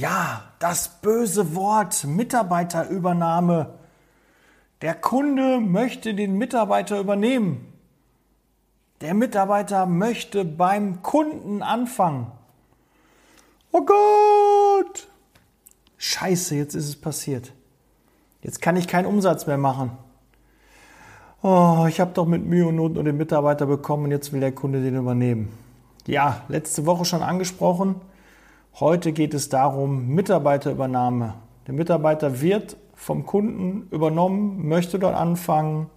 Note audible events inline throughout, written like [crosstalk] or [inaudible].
Ja, das böse Wort Mitarbeiterübernahme. Der Kunde möchte den Mitarbeiter übernehmen. Der Mitarbeiter möchte beim Kunden anfangen. Oh Gott! Scheiße, jetzt ist es passiert. Jetzt kann ich keinen Umsatz mehr machen. Oh, ich habe doch mit Mühe und Not nur den Mitarbeiter bekommen und jetzt will der Kunde den übernehmen. Ja, letzte Woche schon angesprochen. Heute geht es darum, Mitarbeiterübernahme. Der Mitarbeiter wird vom Kunden übernommen, möchte dort anfangen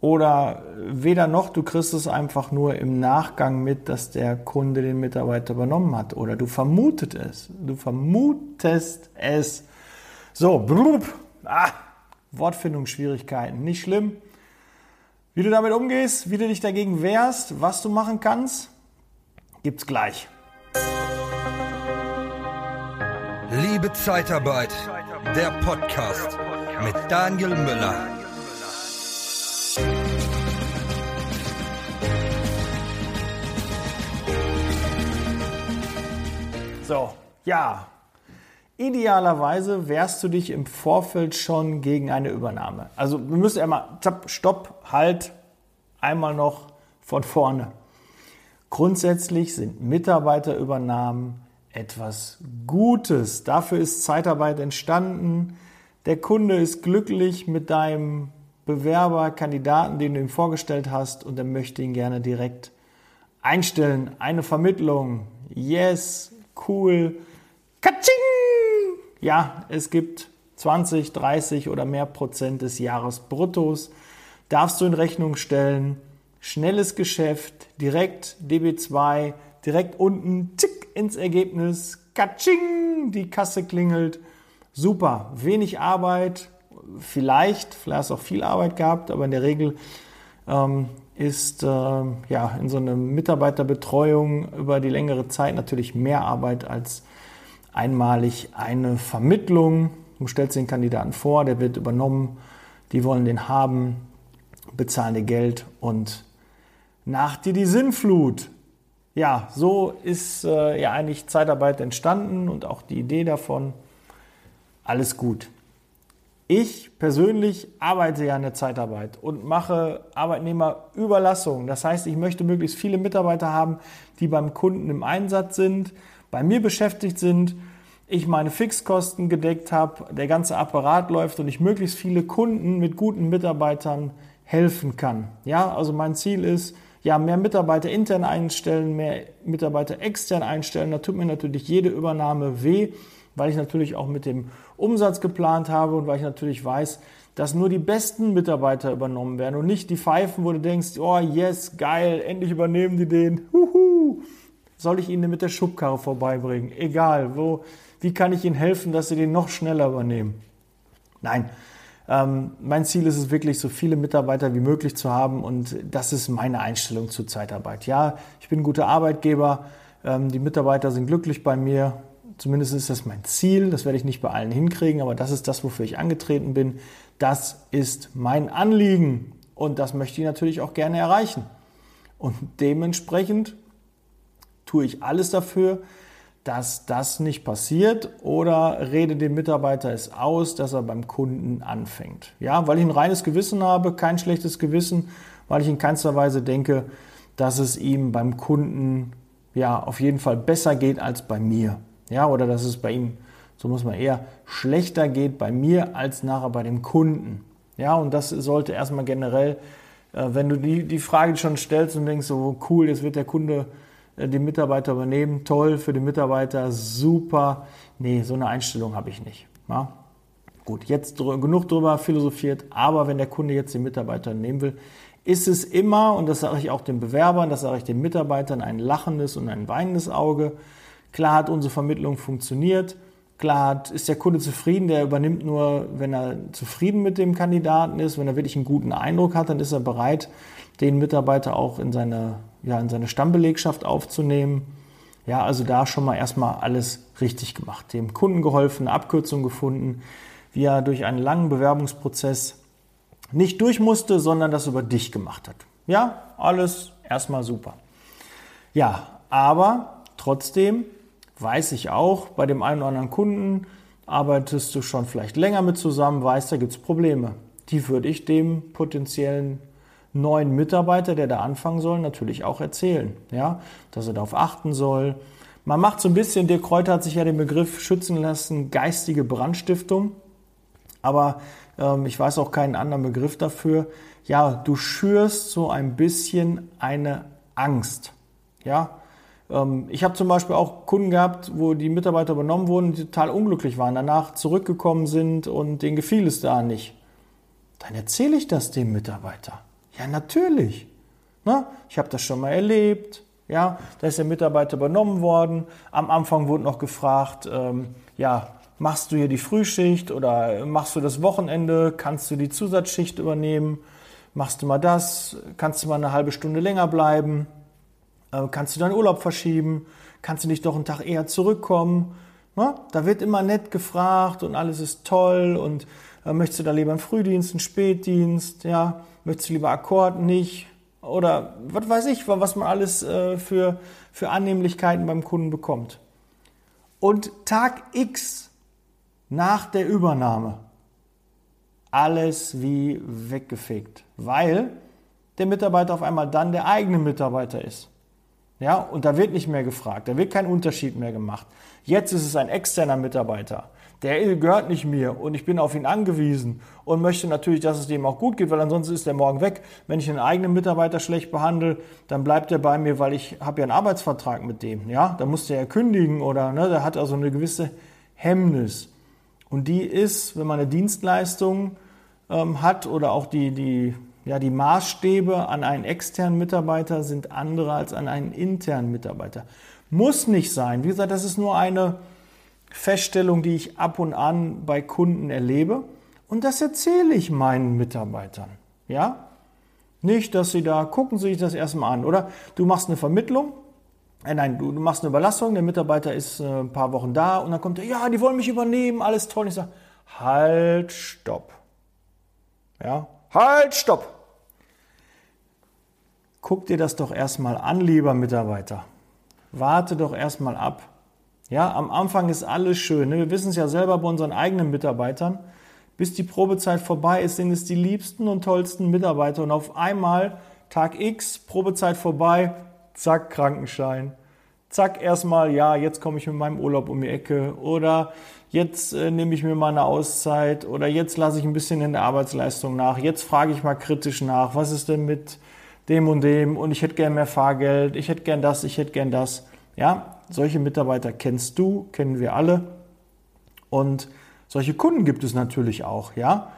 oder weder noch, du kriegst es einfach nur im Nachgang mit, dass der Kunde den Mitarbeiter übernommen hat oder du vermutet es. Du vermutest es. So, blub, ah, Wortfindungsschwierigkeiten, nicht schlimm. Wie du damit umgehst, wie du dich dagegen wehrst, was du machen kannst, gibt's gleich. Liebe Zeitarbeit, der Podcast mit Daniel Müller. So, ja. Idealerweise wehrst du dich im Vorfeld schon gegen eine Übernahme. Also wir müssen einmal, stopp, halt, einmal noch von vorne. Grundsätzlich sind Mitarbeiterübernahmen etwas Gutes. Dafür ist Zeitarbeit entstanden. Der Kunde ist glücklich mit deinem Bewerber, Kandidaten, den du ihm vorgestellt hast und er möchte ihn gerne direkt einstellen. Eine Vermittlung. Yes, cool. Katsching! Ja, es gibt 20, 30 oder mehr Prozent des Jahresbruttos. Darfst du in Rechnung stellen. Schnelles Geschäft, direkt DB2, direkt unten, zick ins Ergebnis, katsching, die Kasse klingelt. Super, wenig Arbeit, vielleicht, vielleicht hast du auch viel Arbeit gehabt, aber in der Regel ähm, ist äh, ja in so einer Mitarbeiterbetreuung über die längere Zeit natürlich mehr Arbeit als einmalig eine Vermittlung. Du stellst den Kandidaten vor, der wird übernommen, die wollen den haben, bezahlen dir Geld und nach dir die Sinnflut. Ja, so ist äh, ja eigentlich Zeitarbeit entstanden und auch die Idee davon. Alles gut. Ich persönlich arbeite ja in der Zeitarbeit und mache Arbeitnehmerüberlassung. Das heißt, ich möchte möglichst viele Mitarbeiter haben, die beim Kunden im Einsatz sind, bei mir beschäftigt sind, ich meine Fixkosten gedeckt habe, der ganze Apparat läuft und ich möglichst viele Kunden mit guten Mitarbeitern helfen kann. Ja, also mein Ziel ist, ja, mehr Mitarbeiter intern einstellen, mehr Mitarbeiter extern einstellen. Da tut mir natürlich jede Übernahme weh, weil ich natürlich auch mit dem Umsatz geplant habe und weil ich natürlich weiß, dass nur die besten Mitarbeiter übernommen werden und nicht die Pfeifen, wo du denkst, oh yes, geil, endlich übernehmen die den. Huhu. Soll ich ihnen mit der Schubkarre vorbeibringen? Egal, wo, wie kann ich ihnen helfen, dass sie den noch schneller übernehmen? Nein, ähm, mein Ziel ist es wirklich, so viele Mitarbeiter wie möglich zu haben und das ist meine Einstellung zur Zeitarbeit. Ja, ich bin ein guter Arbeitgeber, ähm, die Mitarbeiter sind glücklich bei mir Zumindest ist das mein Ziel. Das werde ich nicht bei allen hinkriegen, aber das ist das, wofür ich angetreten bin. Das ist mein Anliegen und das möchte ich natürlich auch gerne erreichen. Und dementsprechend tue ich alles dafür, dass das nicht passiert oder rede dem Mitarbeiter es aus, dass er beim Kunden anfängt. Ja, weil ich ein reines Gewissen habe, kein schlechtes Gewissen, weil ich in keinster Weise denke, dass es ihm beim Kunden ja auf jeden Fall besser geht als bei mir. Ja, oder dass es bei ihm, so muss man eher, schlechter geht bei mir als nachher bei dem Kunden. Ja, und das sollte erstmal generell, äh, wenn du die, die Frage schon stellst und denkst, so cool, jetzt wird der Kunde äh, den Mitarbeiter übernehmen, toll für den Mitarbeiter, super. Nee, so eine Einstellung habe ich nicht. Ja? Gut, jetzt dr genug drüber philosophiert, aber wenn der Kunde jetzt den Mitarbeiter nehmen will, ist es immer, und das sage ich auch den Bewerbern, das sage ich den Mitarbeitern, ein lachendes und ein weinendes Auge. Klar hat unsere Vermittlung funktioniert. Klar hat, ist der Kunde zufrieden, der übernimmt nur, wenn er zufrieden mit dem Kandidaten ist, wenn er wirklich einen guten Eindruck hat, dann ist er bereit, den Mitarbeiter auch in seine, ja, in seine Stammbelegschaft aufzunehmen. Ja, also da schon mal erstmal alles richtig gemacht. Dem Kunden geholfen, eine Abkürzung gefunden, wie er durch einen langen Bewerbungsprozess nicht durch musste, sondern das über dich gemacht hat. Ja, alles erstmal super. Ja, aber trotzdem weiß ich auch, bei dem einen oder anderen Kunden arbeitest du schon vielleicht länger mit zusammen, weißt, da gibt es Probleme. Die würde ich dem potenziellen neuen Mitarbeiter, der da anfangen soll, natürlich auch erzählen, ja, dass er darauf achten soll. Man macht so ein bisschen, der Kräuter hat sich ja den Begriff schützen lassen, geistige Brandstiftung, aber ähm, ich weiß auch keinen anderen Begriff dafür. Ja, du schürst so ein bisschen eine Angst, ja, ähm, ich habe zum Beispiel auch Kunden gehabt, wo die Mitarbeiter übernommen wurden, die total unglücklich waren, danach zurückgekommen sind und denen gefiel es da nicht. Dann erzähle ich das dem Mitarbeiter. Ja, natürlich. Na, ich habe das schon mal erlebt. Ja, da ist der Mitarbeiter übernommen worden. Am Anfang wurde noch gefragt, ähm, ja, machst du hier die Frühschicht oder machst du das Wochenende? Kannst du die Zusatzschicht übernehmen? Machst du mal das? Kannst du mal eine halbe Stunde länger bleiben? Äh, kannst du deinen Urlaub verschieben? Kannst du nicht doch einen Tag eher zurückkommen? Na, da wird immer nett gefragt und alles ist toll und möchtest du da lieber einen Frühdienst, einen Spätdienst? Ja, möchtest du lieber Akkord nicht? Oder was weiß ich, was man alles äh, für, für Annehmlichkeiten beim Kunden bekommt. Und Tag X nach der Übernahme alles wie weggefegt, weil der Mitarbeiter auf einmal dann der eigene Mitarbeiter ist. Ja, und da wird nicht mehr gefragt, da wird kein Unterschied mehr gemacht. Jetzt ist es ein externer Mitarbeiter. Der gehört nicht mir und ich bin auf ihn angewiesen und möchte natürlich, dass es dem auch gut geht, weil ansonsten ist der morgen weg. Wenn ich einen eigenen Mitarbeiter schlecht behandle, dann bleibt er bei mir, weil ich habe ja einen Arbeitsvertrag mit dem. Ja, da muss der ja kündigen oder ne, der hat also eine gewisse Hemmnis. Und die ist, wenn man eine Dienstleistung ähm, hat oder auch die, die ja, die Maßstäbe an einen externen Mitarbeiter sind andere als an einen internen Mitarbeiter. Muss nicht sein. Wie gesagt, das ist nur eine Feststellung, die ich ab und an bei Kunden erlebe. Und das erzähle ich meinen Mitarbeitern. Ja? Nicht, dass sie da gucken sich das erstmal an. Oder du machst eine Vermittlung. Äh, nein, du, du machst eine Überlassung. Der Mitarbeiter ist äh, ein paar Wochen da und dann kommt er, ja, die wollen mich übernehmen, alles toll. Und ich sage, halt, stopp. Ja, halt, stopp guck dir das doch erstmal an, lieber Mitarbeiter. Warte doch erstmal ab. Ja, am Anfang ist alles schön. Ne? Wir wissen es ja selber bei unseren eigenen Mitarbeitern. Bis die Probezeit vorbei ist, sind es die liebsten und tollsten Mitarbeiter. Und auf einmal, Tag X, Probezeit vorbei, zack, Krankenschein. Zack, erstmal, ja, jetzt komme ich mit meinem Urlaub um die Ecke. Oder jetzt äh, nehme ich mir mal eine Auszeit. Oder jetzt lasse ich ein bisschen in der Arbeitsleistung nach. Jetzt frage ich mal kritisch nach. Was ist denn mit dem und dem und ich hätte gern mehr Fahrgeld, ich hätte gern das, ich hätte gern das. Ja, solche Mitarbeiter kennst du, kennen wir alle. Und solche Kunden gibt es natürlich auch, ja.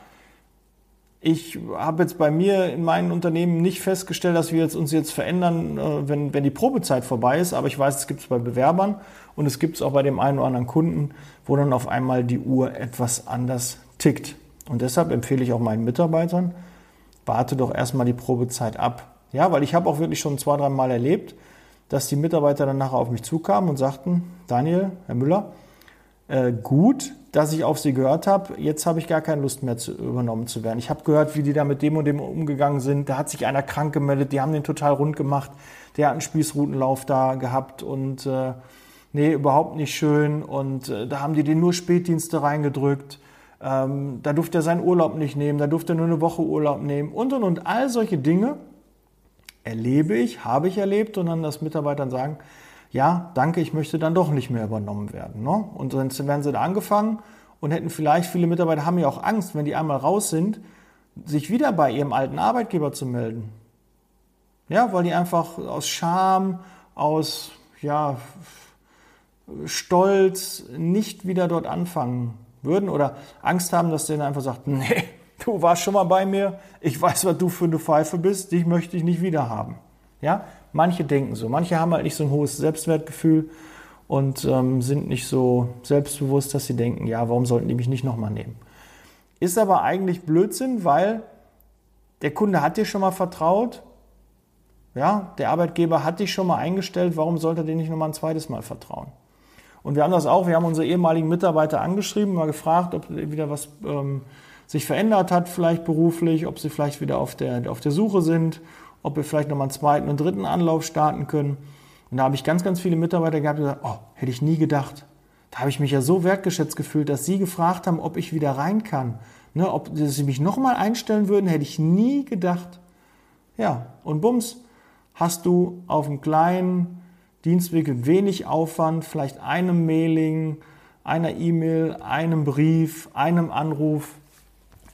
Ich habe jetzt bei mir in meinem Unternehmen nicht festgestellt, dass wir jetzt uns jetzt verändern, äh, wenn, wenn die Probezeit vorbei ist, aber ich weiß, es gibt es bei Bewerbern und es gibt es auch bei dem einen oder anderen Kunden, wo dann auf einmal die Uhr etwas anders tickt. Und deshalb empfehle ich auch meinen Mitarbeitern, warte doch erstmal die Probezeit ab. Ja, weil ich habe auch wirklich schon zwei, drei Mal erlebt, dass die Mitarbeiter dann nachher auf mich zukamen und sagten, Daniel, Herr Müller, äh, gut, dass ich auf Sie gehört habe. Jetzt habe ich gar keine Lust mehr zu, übernommen zu werden. Ich habe gehört, wie die da mit dem und dem umgegangen sind. Da hat sich einer krank gemeldet, die haben den total rund gemacht. Der hat einen Spießrutenlauf da gehabt und äh, nee, überhaupt nicht schön. Und äh, da haben die den nur Spätdienste reingedrückt. Ähm, da durfte er seinen Urlaub nicht nehmen, da durfte er nur eine Woche Urlaub nehmen und und und all solche Dinge erlebe ich, habe ich erlebt und dann das Mitarbeitern sagen, ja, danke, ich möchte dann doch nicht mehr übernommen werden. Ne? Und dann werden sie da angefangen und hätten vielleicht, viele Mitarbeiter haben ja auch Angst, wenn die einmal raus sind, sich wieder bei ihrem alten Arbeitgeber zu melden. Ja, weil die einfach aus Scham, aus ja, Stolz nicht wieder dort anfangen würden oder Angst haben, dass der dann einfach sagt, [laughs] nee, du warst schon mal bei mir, ich weiß, was du für eine Pfeife bist, dich möchte ich nicht wieder haben. Ja, manche denken so, manche haben halt nicht so ein hohes Selbstwertgefühl und ähm, sind nicht so selbstbewusst, dass sie denken, ja, warum sollten die mich nicht nochmal nehmen? Ist aber eigentlich Blödsinn, weil der Kunde hat dir schon mal vertraut, ja, der Arbeitgeber hat dich schon mal eingestellt, warum sollte er dir nicht nochmal ein zweites Mal vertrauen? Und wir haben das auch, wir haben unsere ehemaligen Mitarbeiter angeschrieben, mal gefragt, ob wieder was ähm, sich verändert hat, vielleicht beruflich, ob sie vielleicht wieder auf der, auf der Suche sind, ob wir vielleicht nochmal einen zweiten und dritten Anlauf starten können. Und da habe ich ganz, ganz viele Mitarbeiter gehabt, die gesagt, oh, hätte ich nie gedacht. Da habe ich mich ja so wertgeschätzt gefühlt, dass sie gefragt haben, ob ich wieder rein kann. Ne, ob sie mich nochmal einstellen würden, hätte ich nie gedacht. Ja, und bums, hast du auf einem kleinen Dienstweg wenig Aufwand, vielleicht einem Mailing, einer E-Mail, einem Brief, einem Anruf,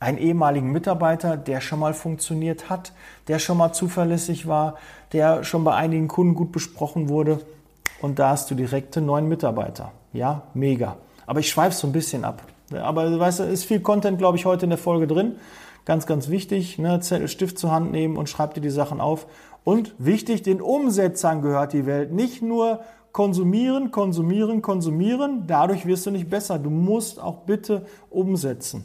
einen ehemaligen Mitarbeiter, der schon mal funktioniert hat, der schon mal zuverlässig war, der schon bei einigen Kunden gut besprochen wurde. Und da hast du direkte neuen Mitarbeiter. Ja, mega. Aber ich schweife so ein bisschen ab. Aber weißt du, ist viel Content, glaube ich, heute in der Folge drin. Ganz, ganz wichtig, ne? Zettel, Stift zur Hand nehmen und schreib dir die Sachen auf. Und wichtig, den Umsetzern gehört die Welt. Nicht nur konsumieren, konsumieren, konsumieren. Dadurch wirst du nicht besser. Du musst auch bitte umsetzen.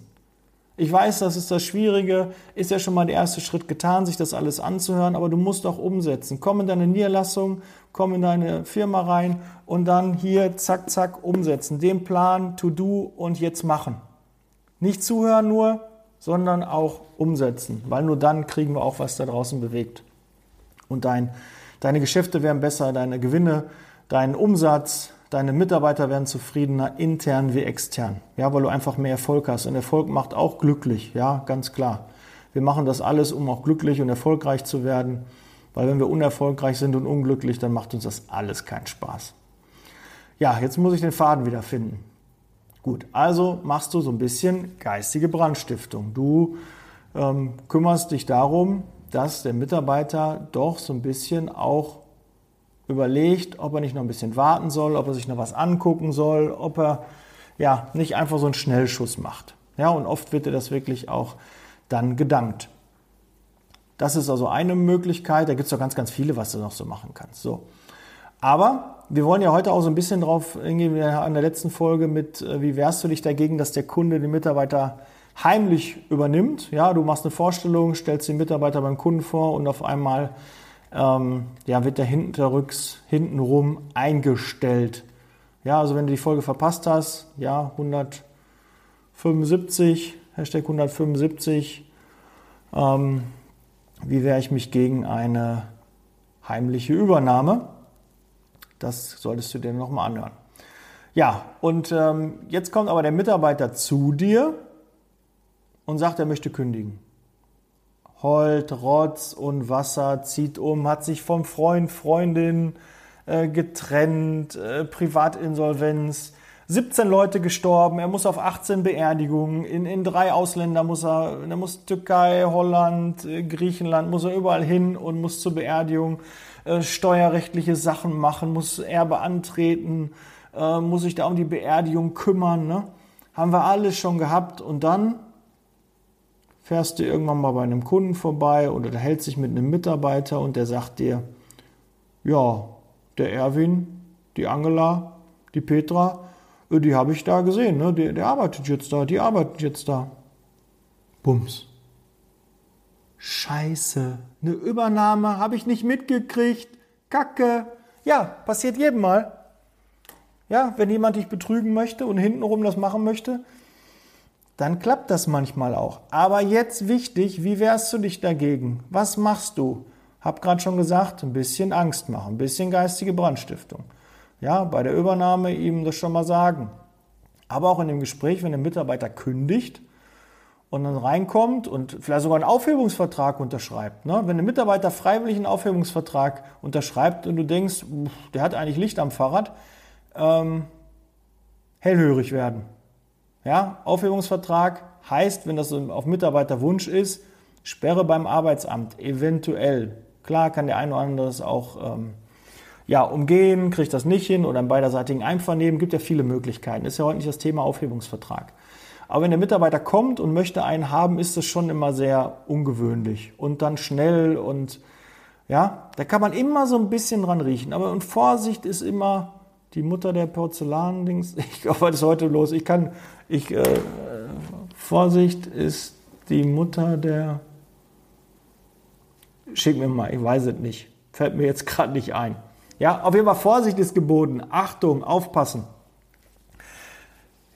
Ich weiß, das ist das Schwierige, ist ja schon mal der erste Schritt getan, sich das alles anzuhören, aber du musst auch umsetzen. Komm in deine Niederlassung, komm in deine Firma rein und dann hier zack, zack umsetzen. Den Plan, to do und jetzt machen. Nicht zuhören nur, sondern auch umsetzen, weil nur dann kriegen wir auch was da draußen bewegt. Und dein, deine Geschäfte werden besser, deine Gewinne, dein Umsatz, deine Mitarbeiter werden zufriedener, intern wie extern. Ja, weil du einfach mehr Erfolg hast. Und Erfolg macht auch glücklich, ja, ganz klar. Wir machen das alles, um auch glücklich und erfolgreich zu werden. Weil wenn wir unerfolgreich sind und unglücklich, dann macht uns das alles keinen Spaß. Ja, jetzt muss ich den Faden wieder finden. Gut, also machst du so ein bisschen geistige Brandstiftung. Du ähm, kümmerst dich darum, dass der Mitarbeiter doch so ein bisschen auch überlegt, ob er nicht noch ein bisschen warten soll, ob er sich noch was angucken soll, ob er ja nicht einfach so einen Schnellschuss macht. Ja, und oft wird dir das wirklich auch dann gedankt. Das ist also eine Möglichkeit. Da gibt es doch ganz, ganz viele, was du noch so machen kannst. So. Aber wir wollen ja heute auch so ein bisschen drauf hingehen, an der letzten Folge mit, äh, wie wehrst du dich dagegen, dass der Kunde den Mitarbeiter heimlich übernimmt. Ja, du machst eine Vorstellung, stellst den Mitarbeiter beim Kunden vor und auf einmal ähm, ja, wird der hinterrücks, hintenrum eingestellt. Ja, also wenn du die Folge verpasst hast, ja, 175, Hashtag 175, ähm, wie wehre ich mich gegen eine heimliche Übernahme? Das solltest du dir nochmal anhören. Ja, und ähm, jetzt kommt aber der Mitarbeiter zu dir und sagt, er möchte kündigen heult Rotz und Wasser, zieht um, hat sich vom Freund, Freundin äh, getrennt, äh, Privatinsolvenz, 17 Leute gestorben, er muss auf 18 Beerdigungen, in, in drei Ausländer muss er, er muss Türkei, Holland, äh, Griechenland, muss er überall hin und muss zur Beerdigung äh, steuerrechtliche Sachen machen, muss Erbe antreten, äh, muss sich da um die Beerdigung kümmern. Ne? Haben wir alles schon gehabt und dann fährst du irgendwann mal bei einem Kunden vorbei oder da hält sich mit einem Mitarbeiter und der sagt dir, ja, der Erwin, die Angela, die Petra, äh, die habe ich da gesehen, ne? der, der arbeitet jetzt da, die arbeitet jetzt da. Bums. Scheiße, eine Übernahme habe ich nicht mitgekriegt. Kacke. Ja, passiert jedem Mal. Ja, wenn jemand dich betrügen möchte und hintenrum das machen möchte, dann klappt das manchmal auch. Aber jetzt wichtig, wie wehrst du dich dagegen? Was machst du? Hab gerade schon gesagt, ein bisschen Angst machen, ein bisschen geistige Brandstiftung. Ja, bei der Übernahme ihm das schon mal sagen. Aber auch in dem Gespräch, wenn der Mitarbeiter kündigt und dann reinkommt und vielleicht sogar einen Aufhebungsvertrag unterschreibt. Ne? Wenn der Mitarbeiter freiwillig einen Aufhebungsvertrag unterschreibt und du denkst, der hat eigentlich Licht am Fahrrad, ähm, hellhörig werden. Ja, Aufhebungsvertrag heißt, wenn das auf Mitarbeiterwunsch ist, Sperre beim Arbeitsamt, eventuell. Klar kann der eine oder andere das auch ähm, ja, umgehen, kriegt das nicht hin oder im beiderseitigen Einvernehmen, gibt ja viele Möglichkeiten. Ist ja heute nicht das Thema Aufhebungsvertrag. Aber wenn der Mitarbeiter kommt und möchte einen haben, ist das schon immer sehr ungewöhnlich und dann schnell und ja, da kann man immer so ein bisschen dran riechen. Aber und Vorsicht ist immer die Mutter der Porzellan-Dings. [laughs] Ich was ist heute los? Ich kann, ich, äh, Vorsicht ist die Mutter der. Schick mir mal, ich weiß es nicht. Fällt mir jetzt [laughs] gerade nicht ein. Ja, auf jeden Fall Vorsicht ist geboten. Achtung, aufpassen.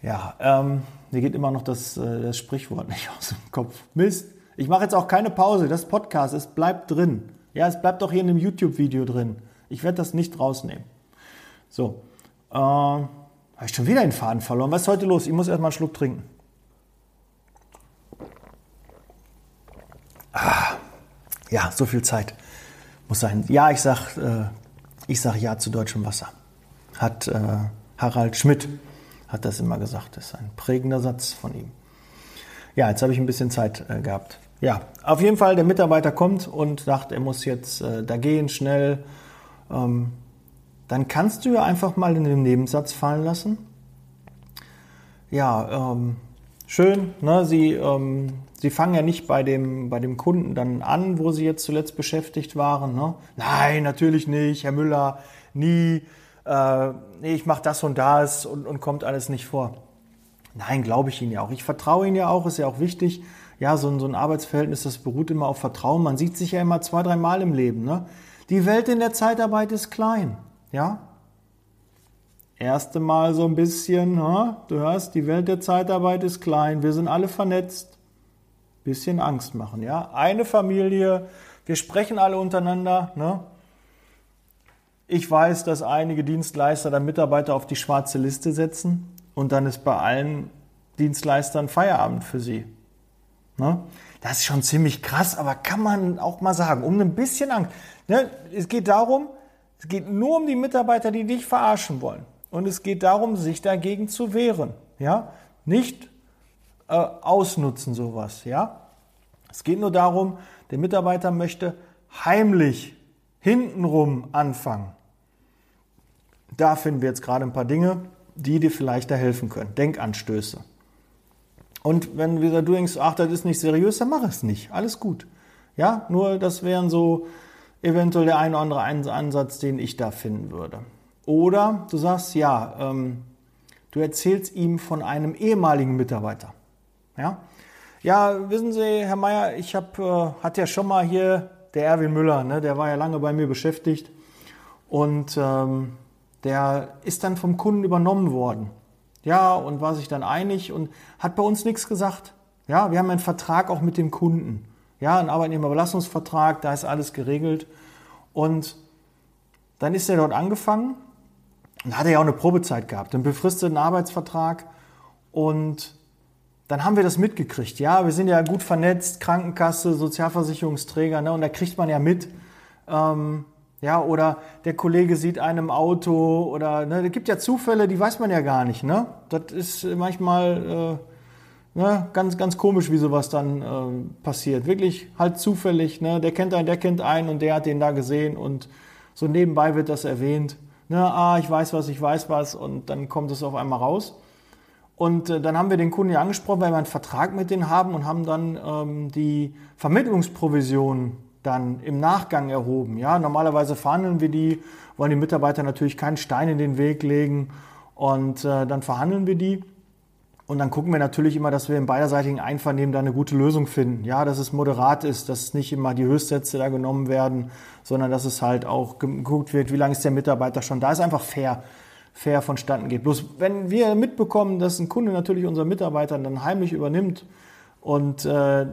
Ja, ähm, mir geht immer noch das, äh, das Sprichwort [laughs] nicht aus dem Kopf. Mist. Ich mache jetzt auch keine Pause. Das Podcast, es bleibt drin. Ja, es bleibt auch hier in dem YouTube-Video drin. Ich werde das nicht rausnehmen. So. Äh, Habe ich schon wieder den Faden verloren. Was ist heute los? Ich muss erstmal einen Schluck trinken. Ah, ja, so viel Zeit muss sein. Ja, ich sag, äh, ich sag ja zu deutschem Wasser. Hat äh, Harald Schmidt hat das immer gesagt. Das ist ein prägender Satz von ihm. Ja, jetzt habe ich ein bisschen Zeit äh, gehabt. Ja, auf jeden Fall, der Mitarbeiter kommt und sagt, er muss jetzt äh, da gehen, schnell. Ähm, dann kannst du ja einfach mal in den Nebensatz fallen lassen. Ja, ähm, schön, ne? Sie, ähm, Sie fangen ja nicht bei dem, bei dem Kunden dann an, wo Sie jetzt zuletzt beschäftigt waren. Ne? Nein, natürlich nicht, Herr Müller, nie. Äh, nee, ich mache das und das und, und kommt alles nicht vor. Nein, glaube ich Ihnen ja auch. Ich vertraue Ihnen ja auch, ist ja auch wichtig. Ja, so ein, so ein Arbeitsverhältnis, das beruht immer auf Vertrauen. Man sieht sich ja immer zwei, drei Mal im Leben. Ne? Die Welt in der Zeitarbeit ist klein. Ja? Erste Mal so ein bisschen, ne? du hörst, die Welt der Zeitarbeit ist klein. Wir sind alle vernetzt. Bisschen Angst machen. Ja? Eine Familie, wir sprechen alle untereinander. Ne? Ich weiß, dass einige Dienstleister dann Mitarbeiter auf die schwarze Liste setzen und dann ist bei allen Dienstleistern Feierabend für sie. Ne? Das ist schon ziemlich krass, aber kann man auch mal sagen, um ein bisschen Angst. Ne? Es geht darum, es geht nur um die Mitarbeiter, die dich verarschen wollen. Und es geht darum, sich dagegen zu wehren. Ja? Nicht äh, ausnutzen sowas. Ja? Es geht nur darum, der Mitarbeiter möchte heimlich hintenrum anfangen. Da finden wir jetzt gerade ein paar Dinge, die dir vielleicht da helfen können. Denkanstöße. Und wenn du denkst, ach, das ist nicht seriös, dann mach es nicht. Alles gut. Ja, nur das wären so eventuell der ein oder andere Ansatz, den ich da finden würde. Oder du sagst, ja, ähm, du erzählst ihm von einem ehemaligen Mitarbeiter. Ja, ja wissen Sie, Herr Meier, ich habe, äh, hat ja schon mal hier der Erwin Müller, ne, der war ja lange bei mir beschäftigt und ähm, der ist dann vom Kunden übernommen worden. Ja, und war sich dann einig und hat bei uns nichts gesagt. Ja, wir haben einen Vertrag auch mit dem Kunden. Ja, ein Arbeitnehmerbelastungsvertrag, da ist alles geregelt. Und dann ist er dort angefangen und hat er ja auch eine Probezeit gehabt, einen befristeten Arbeitsvertrag. Und dann haben wir das mitgekriegt. Ja, wir sind ja gut vernetzt, Krankenkasse, Sozialversicherungsträger, ne, und da kriegt man ja mit, ähm, ja, oder der Kollege sieht einem Auto oder ne, es gibt ja Zufälle, die weiß man ja gar nicht. Ne? Das ist manchmal äh, ne, ganz, ganz komisch, wie sowas dann äh, passiert. Wirklich halt zufällig. Ne? Der kennt einen, der kennt einen und der hat den da gesehen und so nebenbei wird das erwähnt. Ne? Ah, ich weiß was, ich weiß was und dann kommt es auf einmal raus. Und äh, dann haben wir den Kunden ja angesprochen, weil wir einen Vertrag mit denen haben und haben dann ähm, die Vermittlungsprovision dann im Nachgang erhoben. Ja, normalerweise verhandeln wir die, wollen die Mitarbeiter natürlich keinen Stein in den Weg legen und äh, dann verhandeln wir die. Und dann gucken wir natürlich immer, dass wir im beiderseitigen Einvernehmen da eine gute Lösung finden. Ja, dass es moderat ist, dass nicht immer die Höchstsätze da genommen werden, sondern dass es halt auch geguckt wird, wie lange ist der Mitarbeiter schon da. Ist einfach fair, fair vonstatten geht. Bloß wenn wir mitbekommen, dass ein Kunde natürlich unseren Mitarbeiter dann heimlich übernimmt und äh,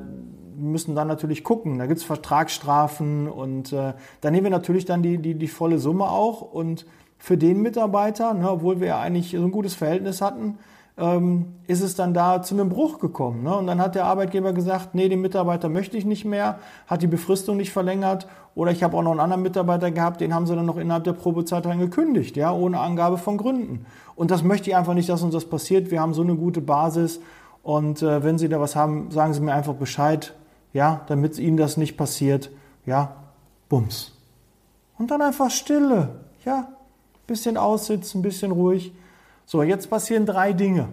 müssen dann natürlich gucken. Da gibt es Vertragsstrafen und äh, da nehmen wir natürlich dann die, die, die volle Summe auch. Und für den Mitarbeiter, ne, obwohl wir ja eigentlich so ein gutes Verhältnis hatten, ähm, ist es dann da zu einem Bruch gekommen. Ne? Und dann hat der Arbeitgeber gesagt, nee, den Mitarbeiter möchte ich nicht mehr, hat die Befristung nicht verlängert. Oder ich habe auch noch einen anderen Mitarbeiter gehabt, den haben sie dann noch innerhalb der Probezeit dann gekündigt, ja, ohne Angabe von Gründen. Und das möchte ich einfach nicht, dass uns das passiert. Wir haben so eine gute Basis. Und äh, wenn Sie da was haben, sagen Sie mir einfach Bescheid ja, damit ihnen das nicht passiert, ja, bums. Und dann einfach Stille, ja, bisschen aussitzen, bisschen ruhig. So, jetzt passieren drei Dinge.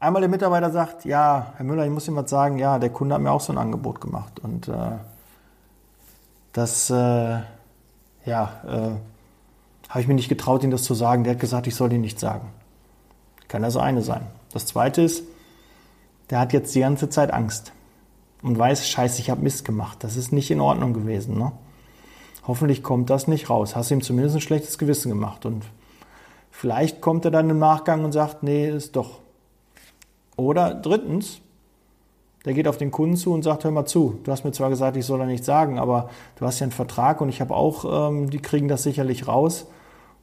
Einmal der Mitarbeiter sagt, ja, Herr Müller, ich muss Ihnen was sagen, ja, der Kunde hat mir auch so ein Angebot gemacht und äh, das, äh, ja, äh, habe ich mir nicht getraut, Ihnen das zu sagen. Der hat gesagt, ich soll Ihnen nicht sagen. Kann also eine sein. Das zweite ist, der hat jetzt die ganze Zeit Angst und weiß, scheiße, ich habe Mist gemacht. Das ist nicht in Ordnung gewesen. Ne? Hoffentlich kommt das nicht raus. Hast ihm zumindest ein schlechtes Gewissen gemacht. Und vielleicht kommt er dann im Nachgang und sagt, nee, ist doch. Oder drittens, Der geht auf den Kunden zu und sagt, hör mal zu, du hast mir zwar gesagt, ich soll da nichts sagen, aber du hast ja einen Vertrag und ich habe auch, ähm, die kriegen das sicherlich raus.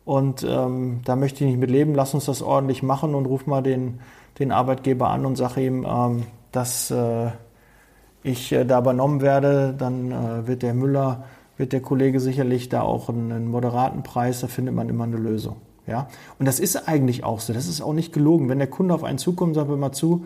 Und ähm, da möchte ich nicht mit leben, lass uns das ordentlich machen und ruf mal den, den Arbeitgeber an und sage ihm, ähm, dass äh, ich äh, da übernommen werde. Dann äh, wird der Müller, wird der Kollege sicherlich da auch einen, einen moderaten Preis, da findet man immer eine Lösung. Ja? Und das ist eigentlich auch so, das ist auch nicht gelogen. Wenn der Kunde auf einen zukommt, sagt immer zu,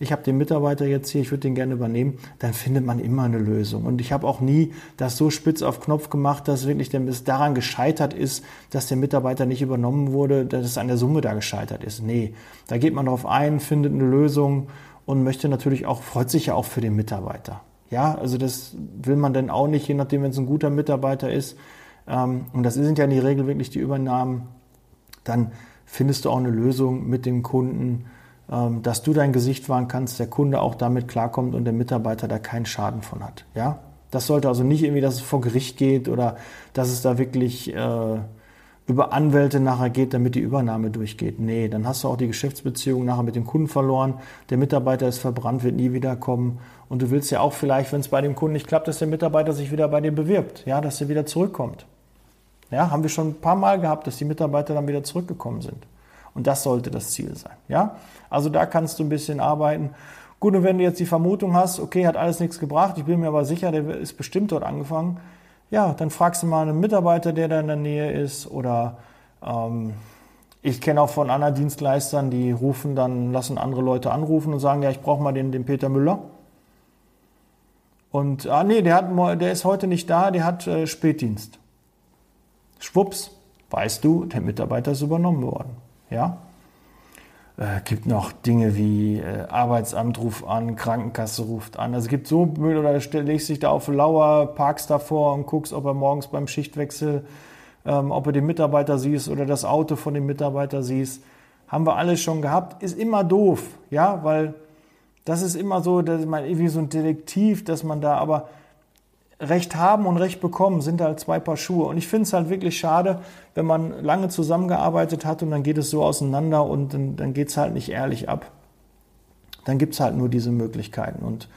ich habe den Mitarbeiter jetzt hier, ich würde den gerne übernehmen, dann findet man immer eine Lösung. Und ich habe auch nie das so spitz auf Knopf gemacht, dass wirklich es daran gescheitert ist, dass der Mitarbeiter nicht übernommen wurde, dass es an der Summe da gescheitert ist. Nee, da geht man darauf ein, findet eine Lösung und möchte natürlich auch, freut sich ja auch für den Mitarbeiter. Ja, also das will man dann auch nicht, je nachdem, wenn es ein guter Mitarbeiter ist. Ähm, und das sind ja in der Regel wirklich die Übernahmen. Dann findest du auch eine Lösung mit dem Kunden, ähm, dass du dein Gesicht wahren kannst, der Kunde auch damit klarkommt und der Mitarbeiter da keinen Schaden von hat. Ja, das sollte also nicht irgendwie, dass es vor Gericht geht oder dass es da wirklich äh, über Anwälte nachher geht, damit die Übernahme durchgeht. Nee, dann hast du auch die Geschäftsbeziehung nachher mit dem Kunden verloren. Der Mitarbeiter ist verbrannt, wird nie wiederkommen. Und du willst ja auch vielleicht, wenn es bei dem Kunden nicht klappt, dass der Mitarbeiter sich wieder bei dir bewirbt, ja, dass er wieder zurückkommt. Ja, haben wir schon ein paar Mal gehabt, dass die Mitarbeiter dann wieder zurückgekommen sind. Und das sollte das Ziel sein. Ja? Also da kannst du ein bisschen arbeiten. Gut, und wenn du jetzt die Vermutung hast, okay, hat alles nichts gebracht, ich bin mir aber sicher, der ist bestimmt dort angefangen, ja, dann fragst du mal einen Mitarbeiter, der da in der Nähe ist oder ähm, ich kenne auch von anderen Dienstleistern, die rufen dann, lassen andere Leute anrufen und sagen, ja, ich brauche mal den, den Peter Müller. Und, ah nee, der, hat, der ist heute nicht da, der hat äh, Spätdienst. Schwupps, weißt du, der Mitarbeiter ist übernommen worden. Ja? Äh, gibt noch Dinge wie äh, Arbeitsamt ruft an, Krankenkasse ruft an. Also es gibt so Müll oder legst dich da auf Lauer, parkst davor und guckst, ob er morgens beim Schichtwechsel, ähm, ob er den Mitarbeiter siehst oder das Auto von dem Mitarbeiter siehst. Haben wir alles schon gehabt. Ist immer doof, ja, weil das ist immer so, dass man irgendwie so ein Detektiv, dass man da aber Recht haben und Recht bekommen sind halt zwei Paar Schuhe. Und ich finde es halt wirklich schade, wenn man lange zusammengearbeitet hat und dann geht es so auseinander und dann, dann geht es halt nicht ehrlich ab. Dann gibt es halt nur diese Möglichkeiten. Und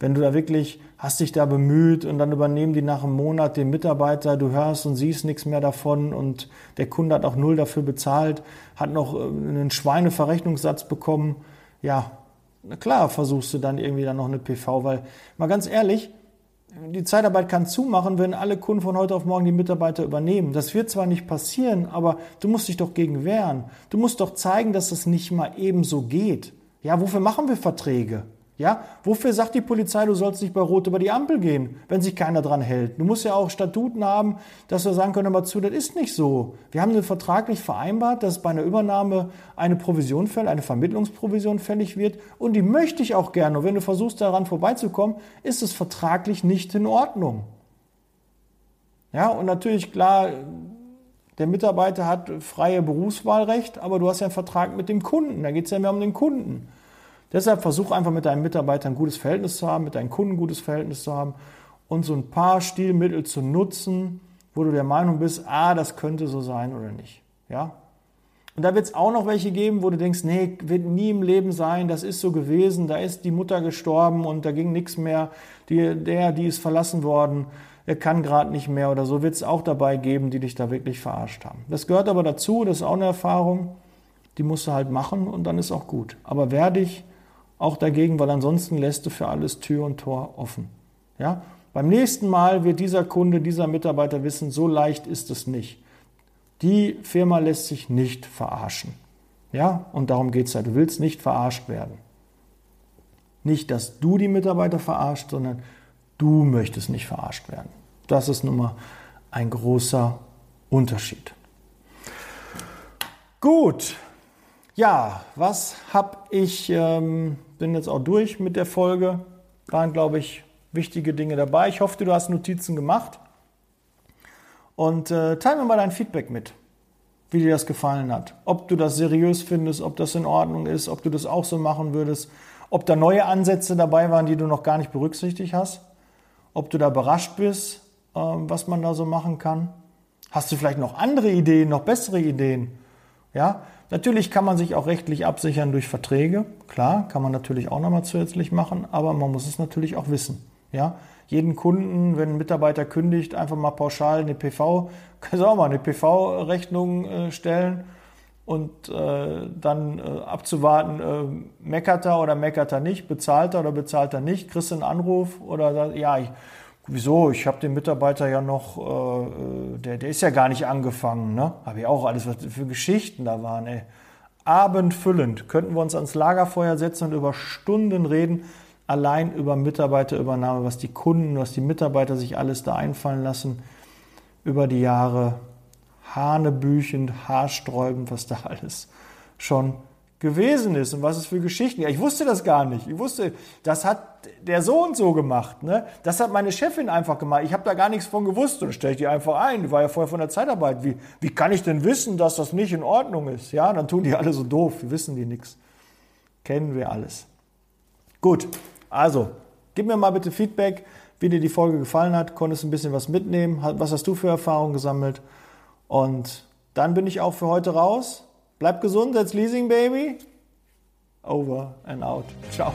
wenn du da wirklich hast dich da bemüht und dann übernehmen die nach einem Monat den Mitarbeiter, du hörst und siehst nichts mehr davon und der Kunde hat auch null dafür bezahlt, hat noch äh, einen Schweineverrechnungssatz bekommen, ja, na klar versuchst du dann irgendwie dann noch eine PV, weil mal ganz ehrlich, die Zeitarbeit kann zumachen, wenn alle Kunden von heute auf morgen die Mitarbeiter übernehmen. Das wird zwar nicht passieren, aber du musst dich doch gegen wehren. Du musst doch zeigen, dass das nicht mal ebenso geht. Ja, wofür machen wir Verträge? Ja, wofür sagt die Polizei, du sollst nicht bei Rot über die Ampel gehen, wenn sich keiner dran hält? Du musst ja auch Statuten haben, dass wir sagen können, aber zu, das ist nicht so. Wir haben den Vertrag vereinbart, dass bei einer Übernahme eine Provision fällt, eine Vermittlungsprovision fällig wird und die möchte ich auch gerne. Und wenn du versuchst, daran vorbeizukommen, ist es vertraglich nicht in Ordnung. Ja, und natürlich klar, der Mitarbeiter hat freie Berufswahlrecht, aber du hast ja einen Vertrag mit dem Kunden. Da geht es ja mehr um den Kunden. Deshalb versuch einfach mit deinen Mitarbeitern ein gutes Verhältnis zu haben, mit deinen Kunden ein gutes Verhältnis zu haben und so ein paar Stilmittel zu nutzen, wo du der Meinung bist, ah, das könnte so sein oder nicht. Ja? Und da wird es auch noch welche geben, wo du denkst, nee, wird nie im Leben sein, das ist so gewesen, da ist die Mutter gestorben und da ging nichts mehr, die, der, die ist verlassen worden, er kann gerade nicht mehr oder so, wird es auch dabei geben, die dich da wirklich verarscht haben. Das gehört aber dazu, das ist auch eine Erfahrung, die musst du halt machen und dann ist auch gut. Aber wehr dich auch dagegen, weil ansonsten lässt du für alles Tür und Tor offen. Ja? Beim nächsten Mal wird dieser Kunde, dieser Mitarbeiter wissen, so leicht ist es nicht. Die Firma lässt sich nicht verarschen. Ja, und darum geht es ja. Du willst nicht verarscht werden. Nicht, dass du die Mitarbeiter verarscht, sondern du möchtest nicht verarscht werden. Das ist nun mal ein großer Unterschied. Gut, ja, was habe ich, ähm, bin jetzt auch durch mit der Folge. Waren, glaube ich, wichtige Dinge dabei. Ich hoffe, du hast Notizen gemacht. Und äh, teile mir mal dein Feedback mit, wie dir das gefallen hat. Ob du das seriös findest, ob das in Ordnung ist, ob du das auch so machen würdest, ob da neue Ansätze dabei waren, die du noch gar nicht berücksichtigt hast, ob du da überrascht bist, äh, was man da so machen kann. Hast du vielleicht noch andere Ideen, noch bessere Ideen? Ja, Natürlich kann man sich auch rechtlich absichern durch Verträge. Klar, kann man natürlich auch nochmal zusätzlich machen, aber man muss es natürlich auch wissen. Ja, jeden Kunden, wenn ein Mitarbeiter kündigt, einfach mal pauschal eine PV, [laughs] kannst auch mal eine PV-Rechnung äh, stellen und äh, dann äh, abzuwarten, äh, meckert er oder meckert er nicht, bezahlt er oder bezahlt er nicht, kriegst du einen Anruf oder ja, ich, wieso, ich habe den Mitarbeiter ja noch, äh, äh, der, der ist ja gar nicht angefangen, ne? Habe ich auch alles, was für Geschichten da waren, ey. Abendfüllend könnten wir uns ans Lagerfeuer setzen und über Stunden reden, allein über Mitarbeiterübernahme, was die Kunden, was die Mitarbeiter sich alles da einfallen lassen über die Jahre hanebüchend, haarsträubend, was da [laughs] alles schon gewesen ist und was es für Geschichten. Ja, ich wusste das gar nicht. Ich wusste, das hat der so und so gemacht. Ne? Das hat meine Chefin einfach gemacht. Ich habe da gar nichts von gewusst und stelle ich die einfach ein. Die war ja vorher von der Zeitarbeit. Wie, wie kann ich denn wissen, dass das nicht in Ordnung ist? Ja, dann tun die alle so doof. Wir wissen die nichts. Kennen wir alles. Gut, also gib mir mal bitte Feedback, wie dir die Folge gefallen hat. Konntest ein bisschen was mitnehmen? Was hast du für Erfahrungen gesammelt? Und dann bin ich auch für heute raus. Bleib gesund, that's Leasing Baby. Over and out. Ciao.